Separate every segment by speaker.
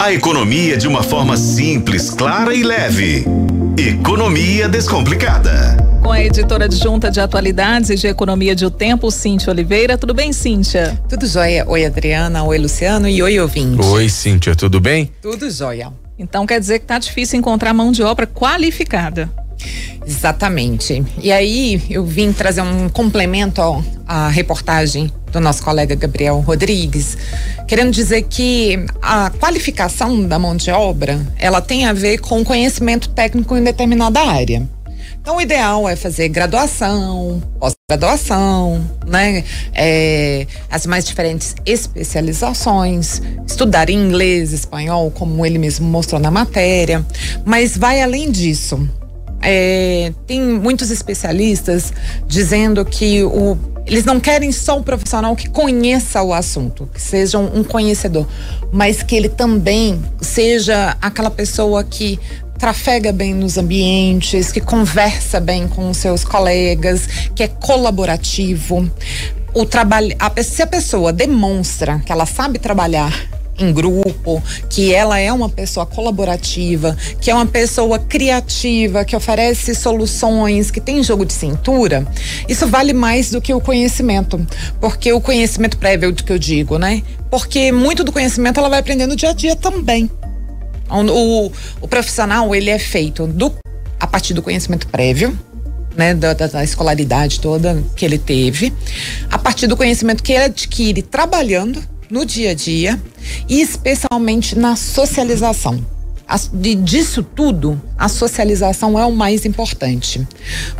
Speaker 1: A economia de uma forma simples, clara e leve. Economia Descomplicada.
Speaker 2: Com a editora adjunta de atualidades e de economia de O Tempo, Cíntia Oliveira. Tudo bem, Cíntia?
Speaker 3: Tudo jóia. Oi, Adriana. Oi, Luciano. E oi, ouvinte.
Speaker 4: Oi, Cíntia. Tudo bem?
Speaker 3: Tudo jóia.
Speaker 2: Então quer dizer que tá difícil encontrar mão de obra qualificada.
Speaker 3: Exatamente. E aí eu vim trazer um complemento à reportagem do nosso colega Gabriel Rodrigues, querendo dizer que a qualificação da mão de obra, ela tem a ver com conhecimento técnico em determinada área. Então, o ideal é fazer graduação, pós-graduação, né? É, as mais diferentes especializações, estudar inglês, espanhol, como ele mesmo mostrou na matéria, mas vai além disso. É, tem muitos especialistas dizendo que o, eles não querem só um profissional que conheça o assunto, que seja um, um conhecedor, mas que ele também seja aquela pessoa que trafega bem nos ambientes, que conversa bem com os seus colegas, que é colaborativo. O trabalho, a, se a pessoa demonstra que ela sabe trabalhar em grupo, que ela é uma pessoa colaborativa, que é uma pessoa criativa, que oferece soluções, que tem jogo de cintura, isso vale mais do que o conhecimento. Porque o conhecimento prévio do que eu digo, né? Porque muito do conhecimento ela vai aprender no dia a dia também. O, o profissional, ele é feito do, a partir do conhecimento prévio, né, da, da, escolaridade toda que ele teve, a partir do conhecimento que ele adquire trabalhando no dia a dia e especialmente na socialização. de, disso tudo, a socialização é o mais importante.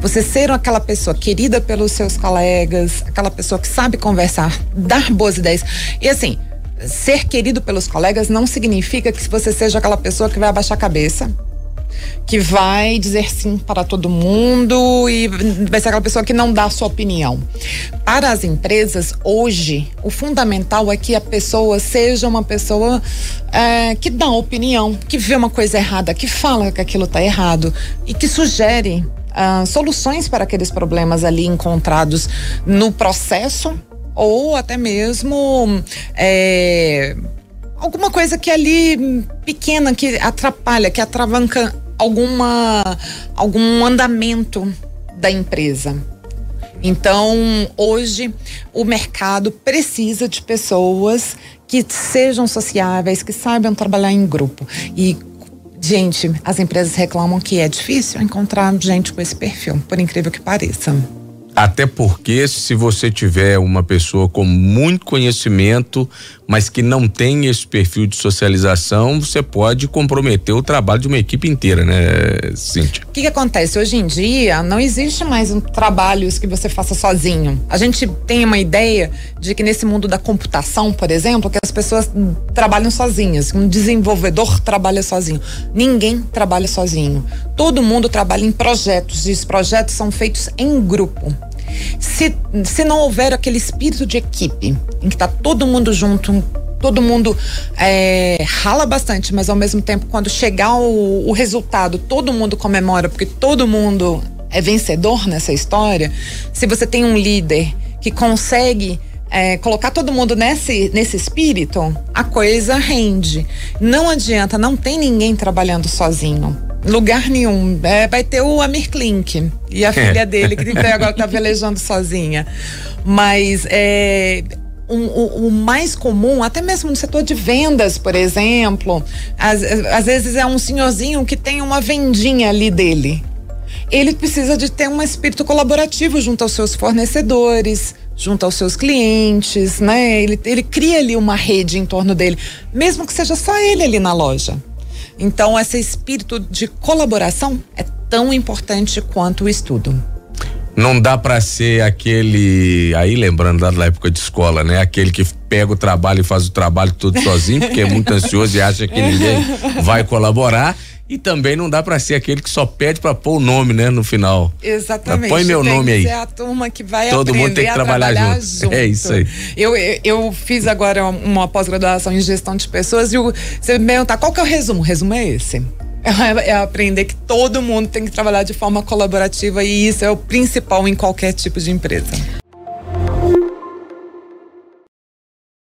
Speaker 3: Você ser aquela pessoa querida pelos seus colegas, aquela pessoa que sabe conversar, dar boas ideias. E assim, ser querido pelos colegas não significa que você seja aquela pessoa que vai abaixar a cabeça, que vai dizer sim para todo mundo e vai ser aquela pessoa que não dá a sua opinião. Para as empresas, hoje, o fundamental é que a pessoa seja uma pessoa é, que dá opinião, que vê uma coisa errada, que fala que aquilo está errado e que sugere uh, soluções para aqueles problemas ali encontrados no processo ou até mesmo é, alguma coisa que ali pequena que atrapalha, que atravanca alguma algum andamento da empresa. Então, hoje o mercado precisa de pessoas que sejam sociáveis, que saibam trabalhar em grupo. E gente, as empresas reclamam que é difícil encontrar gente com esse perfil, por incrível que pareça.
Speaker 4: Até porque se você tiver uma pessoa com muito conhecimento, mas que não tem esse perfil de socialização, você pode comprometer o trabalho de uma equipe inteira, né, Cíntia?
Speaker 3: O que, que acontece? Hoje em dia, não existe mais um trabalhos que você faça sozinho. A gente tem uma ideia de que nesse mundo da computação, por exemplo, que as pessoas trabalham sozinhas. Um desenvolvedor trabalha sozinho. Ninguém trabalha sozinho. Todo mundo trabalha em projetos e os projetos são feitos em grupo. Se, se não houver aquele espírito de equipe, em que está todo mundo junto, todo mundo é, rala bastante, mas ao mesmo tempo, quando chegar o, o resultado, todo mundo comemora, porque todo mundo é vencedor nessa história. Se você tem um líder que consegue é, colocar todo mundo nesse, nesse espírito, a coisa rende. Não adianta, não tem ninguém trabalhando sozinho. Lugar nenhum. É, vai ter o Amir Klink e a é. filha dele, que agora tá velejando sozinha. Mas é, um, o, o, mais comum, até mesmo no setor de vendas, por exemplo, às, às vezes é um senhorzinho que tem uma vendinha ali dele. Ele precisa de ter um espírito colaborativo junto aos seus fornecedores, junto aos seus clientes, né? Ele, ele cria ali uma rede em torno dele, mesmo que seja só ele ali na loja. Então, esse espírito de colaboração é tão importante quanto o estudo.
Speaker 4: Não dá para ser aquele, aí lembrando da época de escola, né? Aquele que pega o trabalho e faz o trabalho todo sozinho, porque é muito ansioso e acha que ninguém vai colaborar. E também não dá para ser aquele que só pede para pôr o nome, né, no final.
Speaker 3: Exatamente.
Speaker 4: Põe meu
Speaker 3: tem
Speaker 4: nome aí.
Speaker 3: É a turma que vai
Speaker 4: Todo mundo tem que trabalhar,
Speaker 3: trabalhar
Speaker 4: junto.
Speaker 3: junto.
Speaker 4: É isso aí.
Speaker 3: Eu, eu, eu fiz agora uma pós-graduação em gestão de pessoas e o, você me perguntar qual que é o resumo? O resumo é esse. É, é aprender que todo mundo tem que trabalhar de forma colaborativa e isso é o principal em qualquer tipo de empresa.